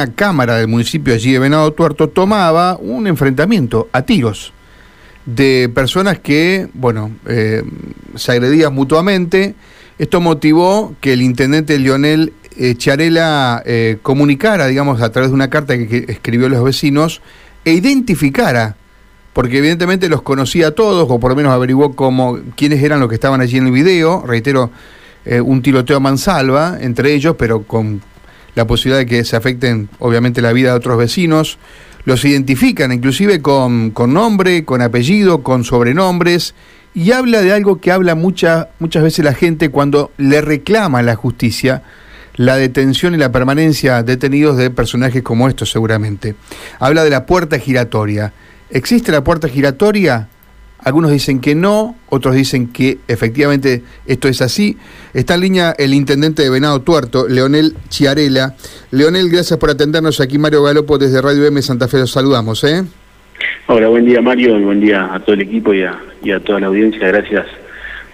una cámara del municipio allí de Venado Tuerto tomaba un enfrentamiento a tiros de personas que, bueno, eh, se agredían mutuamente. Esto motivó que el intendente Lionel eh, Charela eh, comunicara, digamos, a través de una carta que, escribió a los vecinos, e identificara, porque evidentemente los conocía a todos, o por lo menos averiguó cómo, quiénes eran los que estaban allí en el video, reitero, un tiroteo a mansalva entre ellos, pero con la posibilidad de que se afecten obviamente la vida de otros vecinos, los identifican inclusive con, con nombre, con apellido, con sobrenombres, y habla de algo que habla mucha, muchas veces la gente cuando le reclama a la justicia la detención y la permanencia detenidos de personajes como estos seguramente. Habla de la puerta giratoria. ¿Existe la puerta giratoria? Algunos dicen que no, otros dicen que efectivamente esto es así. Está en línea el intendente de Venado Tuerto, Leonel Chiarela. Leonel, gracias por atendernos aquí, Mario Galopo, desde Radio M Santa Fe. Los saludamos, ¿eh? Hola, buen día, Mario, y buen día a todo el equipo y a, toda la audiencia. Gracias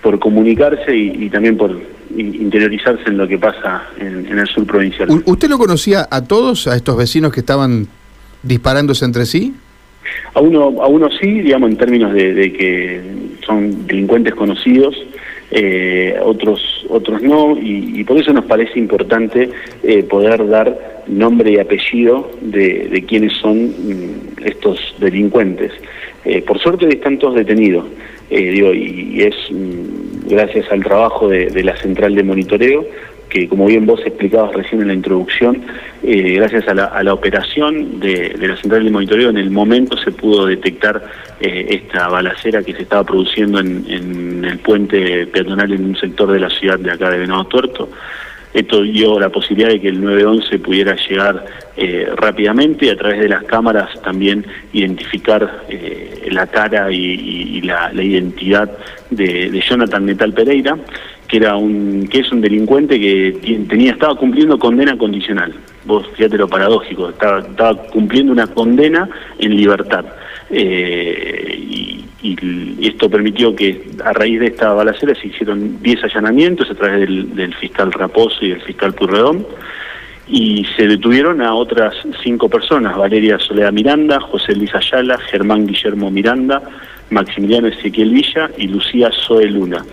por comunicarse y, también por interiorizarse en lo que pasa en, en el sur provincial. ¿Usted lo conocía a todos, a estos vecinos que estaban disparándose entre sí? A uno, a uno sí, digamos, en términos de, que son delincuentes conocidos, eh, otros, otros no, y, por eso nos parece importante eh, poder dar nombre y apellido de, de quiénes son mm, estos delincuentes. Eh, por suerte están todos detenidos, digo, y, es mm, gracias al trabajo de la central de monitoreo que como bien vos explicabas recién en la introducción, eh, gracias a la, operación de, la central de monitoreo, en el momento se pudo detectar eh, esta balacera que se estaba produciendo en, el puente peatonal en un sector de la ciudad de acá de Venado Tuerto. Esto dio la posibilidad de que el 911 pudiera llegar eh, rápidamente a través de las cámaras también identificar la cara y, la, identidad de, de Jonathan Metal Pereira que era un que es un delincuente que tenía estaba cumpliendo condena condicional. Vos fíjate lo paradójico, estaba, cumpliendo una condena en libertad. Eh, y, esto permitió que a raíz de esta balacera se hicieron 10 allanamientos a través del, fiscal Raposo y del fiscal Purredón y se detuvieron a otras cinco personas, Valeria Soledad Miranda, José Luis Ayala, Germán Guillermo Miranda, Maximiliano Ezequiel Villa y Lucía Zoe Luna.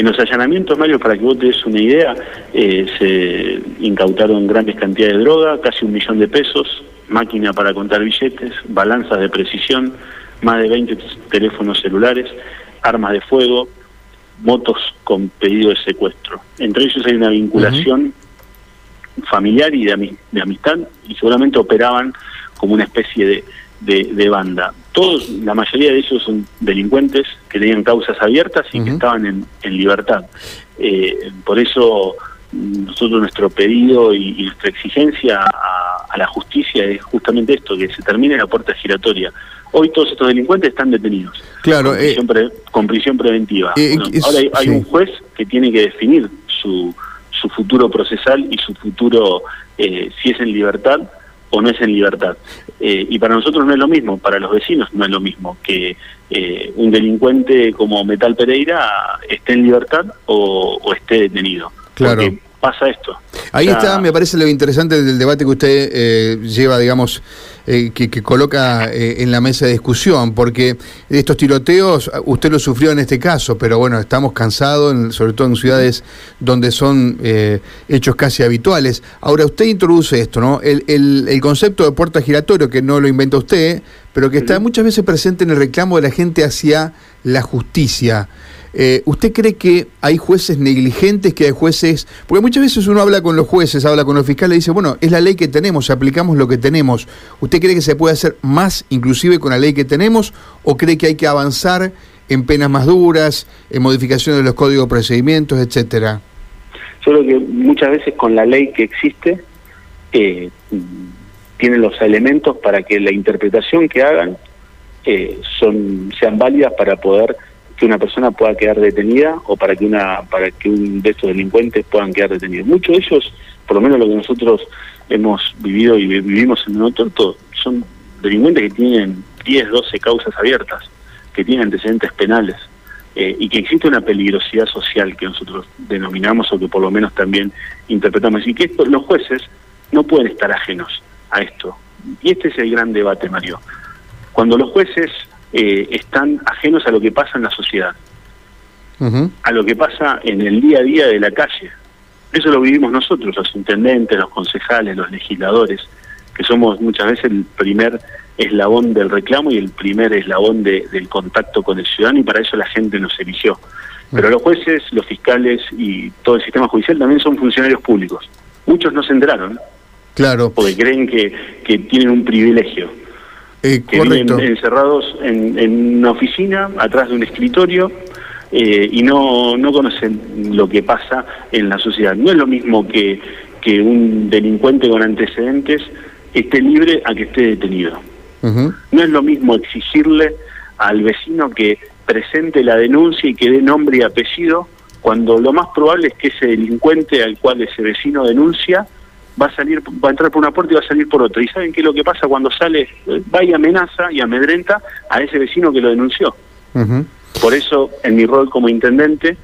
En los allanamientos, Mario, para que vos te des una idea, eh, se incautaron grandes cantidades de droga, casi un millón de pesos, máquina para contar billetes, balanzas de precisión, más de 20 teléfonos celulares, armas de fuego, motos con pedido de secuestro. Entre ellos hay una vinculación familiar y de amistad y seguramente operaban como una especie de de, banda. Todos, la mayoría de ellos son delincuentes que tenían causas abiertas y que estaban en, libertad. Eh, por eso nosotros nuestro pedido y, nuestra exigencia a, la justicia es justamente esto, que se termine la puerta giratoria. Hoy todos estos delincuentes están detenidos. Claro, con, prisión, eh, preventiva. Eh, ahora hay, un juez que tiene que definir su, su futuro procesal y su futuro, si es en libertad o no es en libertad. Eh, y para nosotros no es lo mismo, para los vecinos no es lo mismo que eh, un delincuente como Metal Pereira esté en libertad o, esté detenido. Claro. Porque pasa esto. Ahí está, me parece lo interesante del debate que usted eh, lleva, digamos, eh, que, coloca eh, en la mesa de discusión, porque estos tiroteos, usted lo sufrió en este caso, pero bueno, estamos cansados, sobre todo en ciudades donde son hechos casi habituales. Ahora, usted introduce esto, ¿no? El, el, concepto de puerta giratorio, que no lo inventa usted, pero que está muchas veces presente en el reclamo de la gente hacia la justicia. Eh, ¿Usted cree que hay jueces negligentes, que hay jueces... Porque muchas veces uno habla con los jueces, habla con los fiscales y dice, bueno, es la ley que tenemos, aplicamos lo que tenemos. ¿Usted cree que se puede hacer más inclusive con la ley que tenemos o cree que hay que avanzar en penas más duras, en modificaciones de los códigos de procedimientos, etcétera? Yo creo que muchas veces con la ley que existe eh, tiene los elementos para que la interpretación que hagan eh, sean válidas para poder que una persona pueda quedar detenida o para que una para que un de estos delincuentes puedan quedar detenidos. Muchos de ellos, por lo menos lo que nosotros hemos vivido y vivimos en el Tonto, son delincuentes que tienen 10, 12 causas abiertas, que tienen antecedentes penales eh, y que existe una peligrosidad social que nosotros denominamos o que por lo menos también interpretamos y que los jueces no pueden estar ajenos a esto. Y este es el gran debate, Mario. Cuando los jueces eh, están ajenos a lo que pasa en la sociedad, a lo que pasa en el día a día de la calle. Eso lo vivimos nosotros, los intendentes, los concejales, los legisladores, que somos muchas veces el primer eslabón del reclamo y el primer eslabón del contacto con el ciudadano y para eso la gente nos eligió. Pero los jueces, los fiscales y todo el sistema judicial también son funcionarios públicos. Muchos no se enteraron. Claro. Porque creen que, que tienen un privilegio. Eh, que viven encerrados en, en, una oficina, atrás de un escritorio, eh, y no, no conocen lo que pasa en la sociedad. No es lo mismo que, que un delincuente con antecedentes esté libre a que esté detenido. No es lo mismo exigirle al vecino que presente la denuncia y que dé nombre y apellido, cuando lo más probable es que ese delincuente al cual ese vecino denuncia va a salir, va a entrar por una puerta y va a salir por otra. ¿Y saben qué es lo que pasa cuando sale? Va y amenaza y amedrenta a ese vecino que lo denunció. Por eso, en mi rol como intendente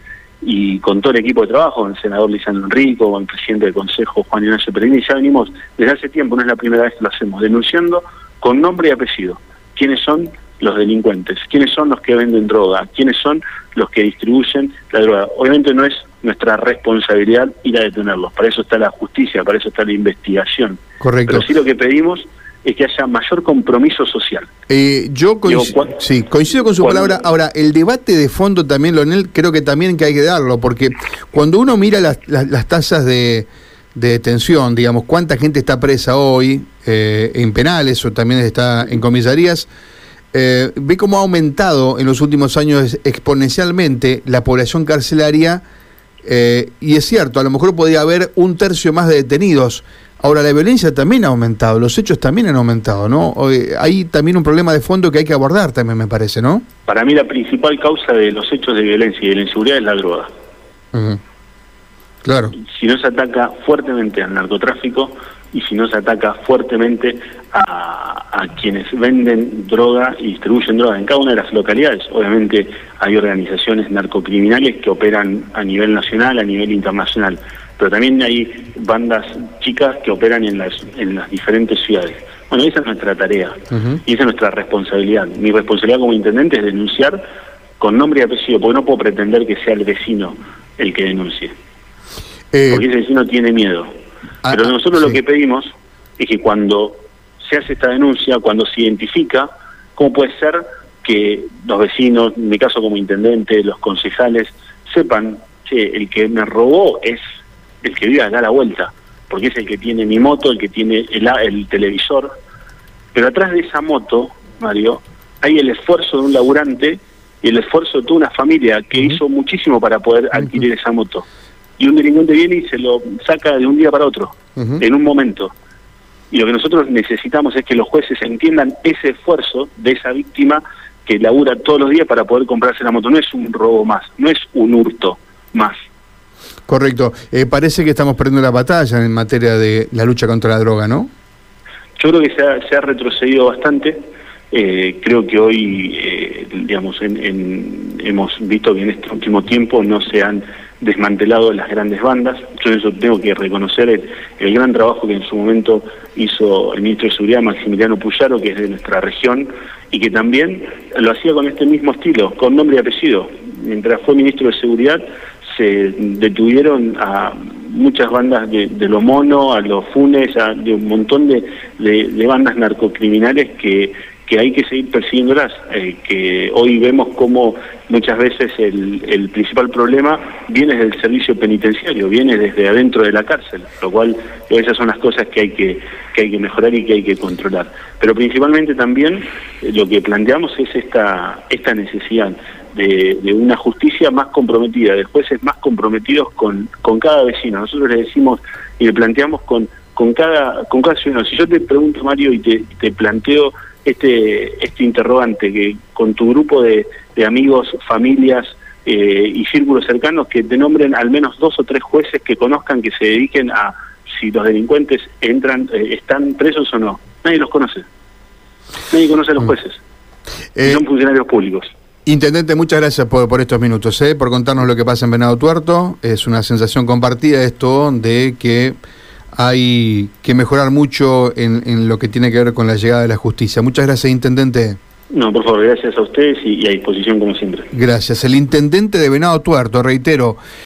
y con todo el equipo de trabajo, el senador Lisandro Enrico, el presidente del Consejo Juan Ignacio Peregrini, ya venimos desde hace tiempo, no es la primera vez que lo hacemos, denunciando con nombre y apellido quiénes son los delincuentes, quiénes son los que venden droga, quiénes son los que distribuyen la droga. Obviamente no es nuestra responsabilidad ir a detenerlos, para eso está la justicia, para eso está la investigación. Correcto. Pero sí lo que pedimos es que haya mayor compromiso social. Eh, yo coincido, sí, coincido con su palabra. Ahora, el debate de fondo también, Lonel, creo que también que hay que darlo, porque cuando uno mira las, las, tasas de, detención, digamos, cuánta gente está presa hoy eh, en penales o también está en comisarías, eh, ve cómo ha aumentado en los últimos años exponencialmente la población carcelaria y es cierto, a lo mejor podría haber un tercio más de detenidos Ahora, la violencia también ha aumentado, los hechos también han aumentado, ¿no? Hay también un problema de fondo que hay que abordar también, me parece, ¿no? Para mí la principal causa de los hechos de violencia y de la inseguridad es la droga. Claro. Si no se ataca fuertemente al narcotráfico y si no se ataca fuertemente a, a quienes venden droga y distribuyen droga en cada una de las localidades, obviamente hay organizaciones narcocriminales que operan a nivel nacional, a nivel internacional pero también hay bandas chicas que operan en las, en las diferentes ciudades. Bueno, esa es nuestra tarea y esa es nuestra responsabilidad. Mi responsabilidad como intendente es denunciar con nombre y apellido, porque no puedo pretender que sea el vecino el que denuncie. Eh, porque ese vecino tiene miedo. Ah, pero nosotros lo que pedimos es que cuando se hace esta denuncia, cuando se identifica, ¿cómo puede ser que los vecinos, en mi caso como intendente, los concejales, sepan que el que me robó es el que vive a dar la vuelta, porque es el que tiene mi moto, el que tiene el, el televisor. Pero atrás de esa moto, Mario, hay el esfuerzo de un laburante y el esfuerzo de toda una familia que hizo muchísimo para poder adquirir esa moto. Y un delincuente viene y se lo saca de un día para otro, en un momento. Y lo que nosotros necesitamos es que los jueces entiendan ese esfuerzo de esa víctima que labura todos los días para poder comprarse la moto. No es un robo más, no es un hurto más. Correcto. Eh, parece que estamos perdiendo la batalla en materia de la lucha contra la droga, ¿no? Yo creo que se ha, retrocedido bastante. Eh, creo que hoy, eh, digamos, hemos visto que en este último tiempo no se han desmantelado las grandes bandas. Yo eso tengo que reconocer el, gran trabajo que en su momento hizo el ministro de Seguridad, Maximiliano Puyaro, que es de nuestra región, y que también lo hacía con este mismo estilo, con nombre y apellido. Mientras fue ministro de Seguridad, se detuvieron a muchas bandas de, de los monos, a los funes, a de un montón de, de, bandas narcocriminales que, que hay que seguir persiguiéndolas, eh, que hoy vemos como muchas veces el, el principal problema viene del servicio penitenciario, viene desde adentro de la cárcel, lo cual esas son las cosas que hay que, que hay que mejorar y que hay que controlar. Pero principalmente también eh, lo que planteamos es esta, esta necesidad de, una justicia más comprometida, de jueces más comprometidos con, con cada vecino. Nosotros le decimos y le planteamos con, con, cada, con cada ciudadano. Si yo te pregunto, Mario, y te, te planteo este, este interrogante, que con tu grupo de, de amigos, familias eh, y círculos cercanos, que te nombren al menos dos o tres jueces que conozcan, que se dediquen a si los delincuentes entran, eh, están presos o no. Nadie los conoce. Nadie conoce a los mm. jueces. Eh, son funcionarios públicos. Intendente, muchas gracias por, por estos minutos, por contarnos lo que pasa en Venado Tuerto. Es una sensación compartida esto de que hay que mejorar mucho en, en, lo que tiene que ver con la llegada de la justicia. Muchas gracias, Intendente. No, por favor, gracias a ustedes y, y a disposición como siempre. Gracias. El Intendente de Venado Tuerto, reitero.